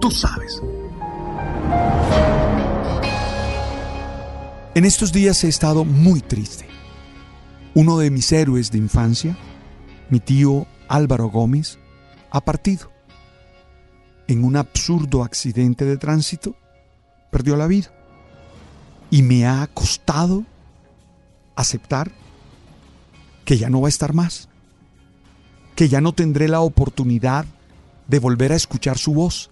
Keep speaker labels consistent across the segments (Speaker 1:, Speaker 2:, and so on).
Speaker 1: Tú sabes.
Speaker 2: En estos días he estado muy triste. Uno de mis héroes de infancia, mi tío Álvaro Gómez, ha partido. En un absurdo accidente de tránsito, perdió la vida. Y me ha costado aceptar que ya no va a estar más, que ya no tendré la oportunidad de volver a escuchar su voz,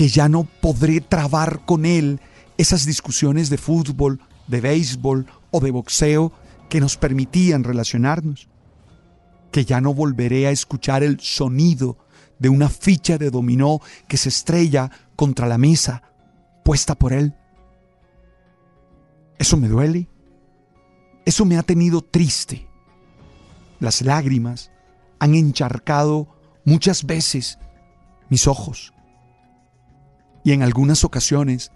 Speaker 2: que ya no podré trabar con él esas discusiones de fútbol, de béisbol o de boxeo que nos permitían relacionarnos, que ya no volveré a escuchar el sonido de una ficha de dominó que se estrella contra la mesa puesta por él. Eso me duele. Eso me ha tenido triste. Las lágrimas han encharcado muchas veces mis ojos. Y en algunas ocasiones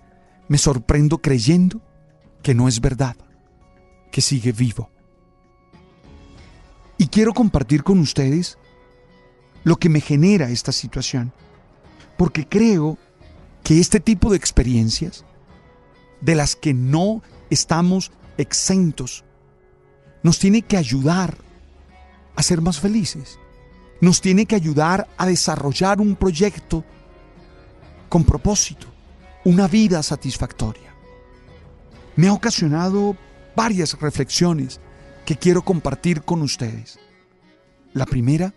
Speaker 2: me sorprendo creyendo que no es verdad, que sigue vivo. Y quiero compartir con ustedes lo que me genera esta situación, porque creo que este tipo de experiencias, de las que no estamos exentos, nos tiene que ayudar a ser más felices, nos tiene que ayudar a desarrollar un proyecto con propósito una vida satisfactoria. Me ha ocasionado varias reflexiones que quiero compartir con ustedes. La primera,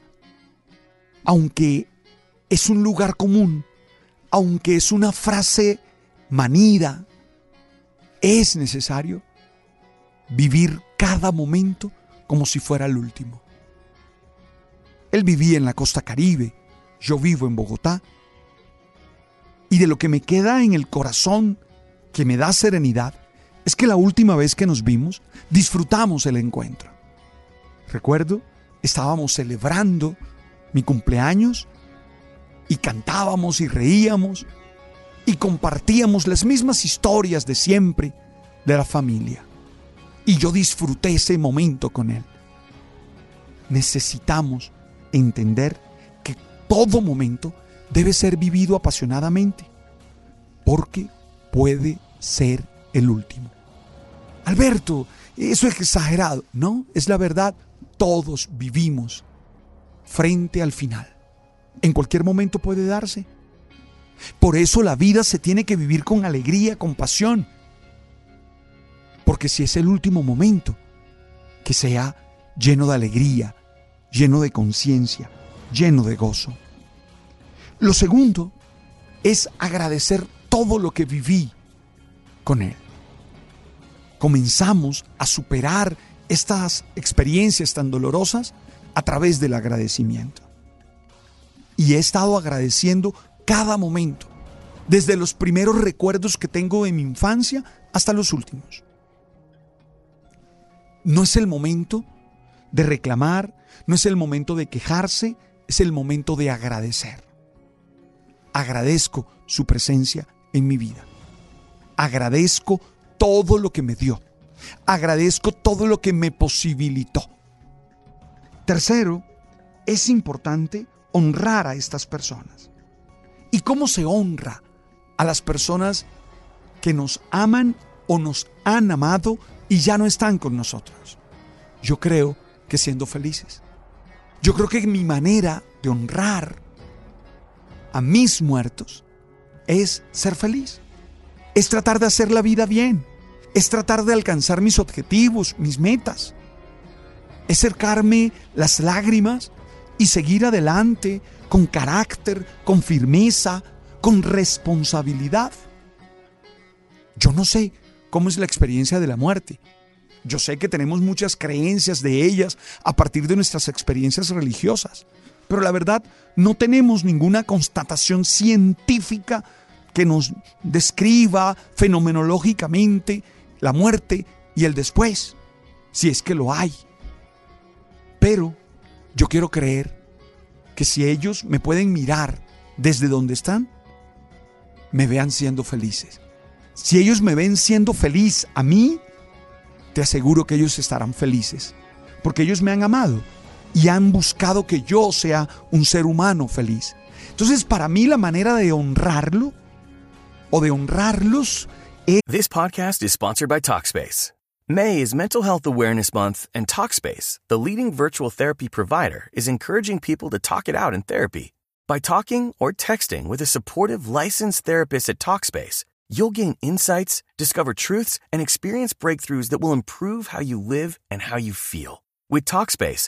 Speaker 2: aunque es un lugar común, aunque es una frase manida, es necesario vivir cada momento como si fuera el último. Él vivía en la costa caribe, yo vivo en Bogotá, y de lo que me queda en el corazón, que me da serenidad, es que la última vez que nos vimos, disfrutamos el encuentro. Recuerdo, estábamos celebrando mi cumpleaños y cantábamos y reíamos y compartíamos las mismas historias de siempre de la familia. Y yo disfruté ese momento con él. Necesitamos entender que todo momento debe ser vivido apasionadamente, porque puede ser el último. Alberto, eso es exagerado. No, es la verdad. Todos vivimos frente al final. En cualquier momento puede darse. Por eso la vida se tiene que vivir con alegría, con pasión. Porque si es el último momento, que sea lleno de alegría, lleno de conciencia, lleno de gozo. Lo segundo es agradecer todo lo que viví con Él. Comenzamos a superar estas experiencias tan dolorosas a través del agradecimiento. Y he estado agradeciendo cada momento, desde los primeros recuerdos que tengo de mi infancia hasta los últimos. No es el momento de reclamar, no es el momento de quejarse, es el momento de agradecer agradezco su presencia en mi vida. Agradezco todo lo que me dio. Agradezco todo lo que me posibilitó. Tercero, es importante honrar a estas personas. ¿Y cómo se honra a las personas que nos aman o nos han amado y ya no están con nosotros? Yo creo que siendo felices. Yo creo que mi manera de honrar a mis muertos es ser feliz. Es tratar de hacer la vida bien. Es tratar de alcanzar mis objetivos, mis metas. Es cercarme las lágrimas y seguir adelante con carácter, con firmeza, con responsabilidad. Yo no sé cómo es la experiencia de la muerte. Yo sé que tenemos muchas creencias de ellas a partir de nuestras experiencias religiosas, pero la verdad no tenemos ninguna constatación científica que nos describa fenomenológicamente la muerte y el después, si es que lo hay. Pero yo quiero creer que si ellos me pueden mirar desde donde están, me vean siendo felices. Si ellos me ven siendo feliz a mí, te aseguro que ellos estarán felices, porque ellos me han amado y han buscado que yo sea un ser humano feliz. Entonces, para mí la manera de honrarlo o de honrarlos es...
Speaker 3: This podcast is sponsored by Talkspace. May is Mental Health Awareness Month, and Talkspace, the leading virtual therapy provider, is encouraging people to talk it out in therapy. By talking or texting with a supportive licensed therapist at Talkspace, you'll gain insights, discover truths, and experience breakthroughs that will improve how you live and how you feel. With Talkspace,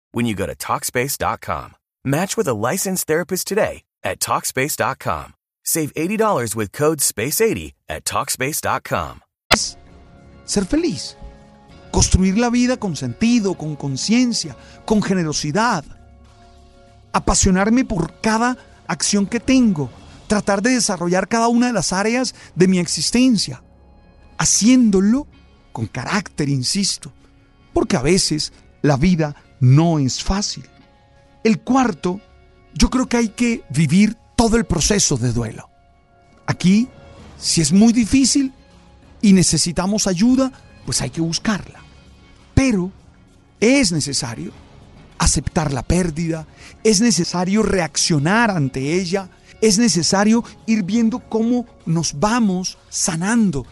Speaker 3: when you go to Talkspace.com. Match with a licensed therapist today at Talkspace.com. Save $80 with code SPACE80 at Talkspace.com.
Speaker 2: ser feliz. Construir la vida con sentido, con conciencia, con generosidad. Apasionarme por cada acción que tengo. Tratar de desarrollar cada una de las áreas de mi existencia. Haciéndolo con carácter, insisto. Porque a veces la vida no es fácil. El cuarto, yo creo que hay que vivir todo el proceso de duelo. Aquí, si es muy difícil y necesitamos ayuda, pues hay que buscarla. Pero es necesario aceptar la pérdida, es necesario reaccionar ante ella, es necesario ir viendo cómo nos vamos sanando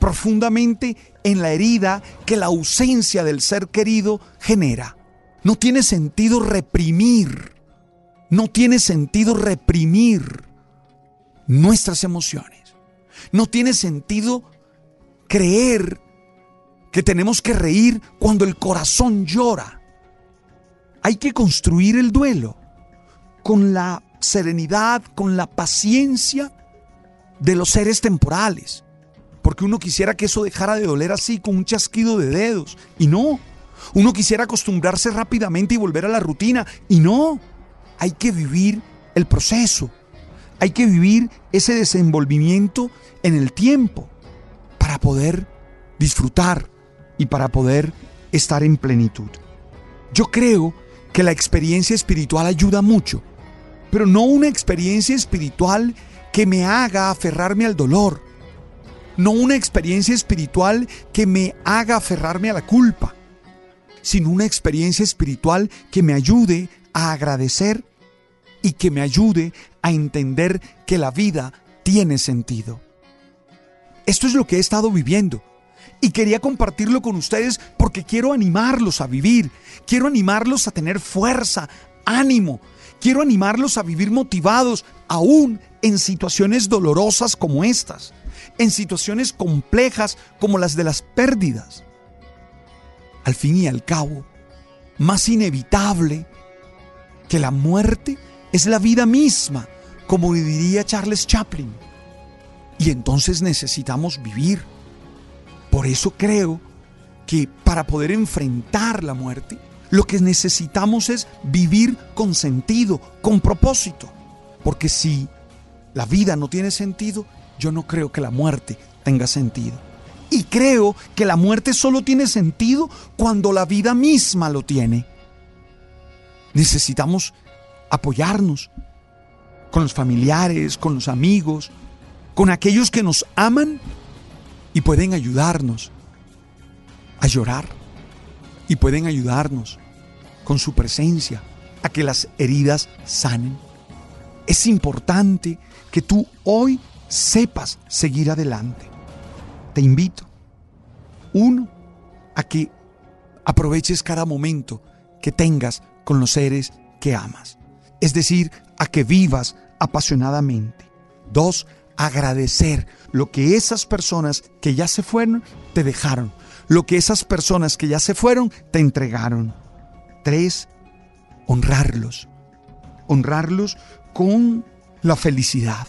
Speaker 2: profundamente en la herida que la ausencia del ser querido genera. No tiene sentido reprimir, no tiene sentido reprimir nuestras emociones. No tiene sentido creer que tenemos que reír cuando el corazón llora. Hay que construir el duelo con la serenidad, con la paciencia de los seres temporales. Porque uno quisiera que eso dejara de doler así con un chasquido de dedos. Y no. Uno quisiera acostumbrarse rápidamente y volver a la rutina. Y no. Hay que vivir el proceso. Hay que vivir ese desenvolvimiento en el tiempo para poder disfrutar y para poder estar en plenitud. Yo creo que la experiencia espiritual ayuda mucho, pero no una experiencia espiritual que me haga aferrarme al dolor, no una experiencia espiritual que me haga aferrarme a la culpa, sino una experiencia espiritual que me ayude a agradecer y que me ayude a entender que la vida tiene sentido. Esto es lo que he estado viviendo y quería compartirlo con ustedes porque quiero animarlos a vivir, quiero animarlos a tener fuerza, ánimo, quiero animarlos a vivir motivados aún en situaciones dolorosas como estas, en situaciones complejas como las de las pérdidas. Al fin y al cabo, más inevitable que la muerte es la vida misma, como diría Charles Chaplin. Y entonces necesitamos vivir. Por eso creo que para poder enfrentar la muerte, lo que necesitamos es vivir con sentido, con propósito. Porque si la vida no tiene sentido, yo no creo que la muerte tenga sentido. Y creo que la muerte solo tiene sentido cuando la vida misma lo tiene. Necesitamos apoyarnos con los familiares, con los amigos, con aquellos que nos aman y pueden ayudarnos a llorar y pueden ayudarnos con su presencia a que las heridas sanen. Es importante que tú hoy sepas seguir adelante. Te invito, uno, a que aproveches cada momento que tengas con los seres que amas. Es decir, a que vivas apasionadamente. Dos, agradecer lo que esas personas que ya se fueron te dejaron, lo que esas personas que ya se fueron te entregaron. Tres, honrarlos. Honrarlos con la felicidad.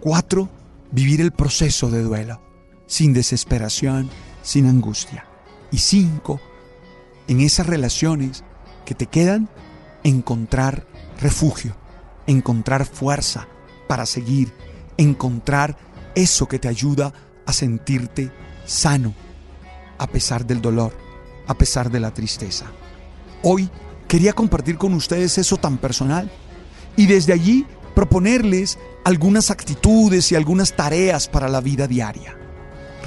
Speaker 2: Cuatro, vivir el proceso de duelo, sin desesperación, sin angustia. Y cinco, en esas relaciones que te quedan, encontrar refugio, encontrar fuerza para seguir, encontrar eso que te ayuda a sentirte sano, a pesar del dolor, a pesar de la tristeza. Hoy quería compartir con ustedes eso tan personal y desde allí proponerles algunas actitudes y algunas tareas para la vida diaria.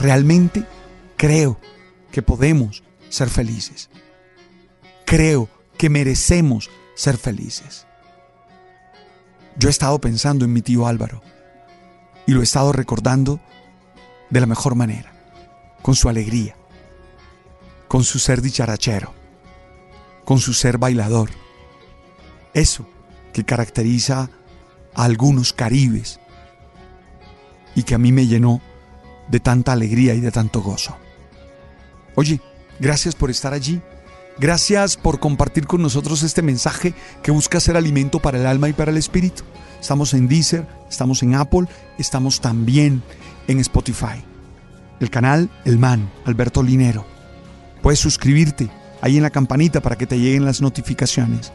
Speaker 2: Realmente creo que podemos ser felices. Creo que merecemos ser felices. Yo he estado pensando en mi tío Álvaro y lo he estado recordando de la mejor manera, con su alegría, con su ser dicharachero, con su ser bailador. Eso que caracteriza a algunos caribes y que a mí me llenó de tanta alegría y de tanto gozo. Oye, gracias por estar allí. Gracias por compartir con nosotros este mensaje que busca ser alimento para el alma y para el espíritu. Estamos en Deezer, estamos en Apple, estamos también en Spotify. El canal El Man, Alberto Linero. Puedes suscribirte ahí en la campanita para que te lleguen las notificaciones.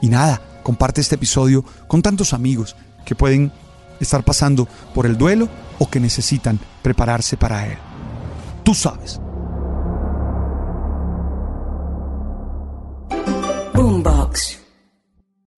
Speaker 2: Y nada, comparte este episodio con tantos amigos que pueden estar pasando por el duelo o que necesitan prepararse para él. Tú sabes.
Speaker 4: Boombox.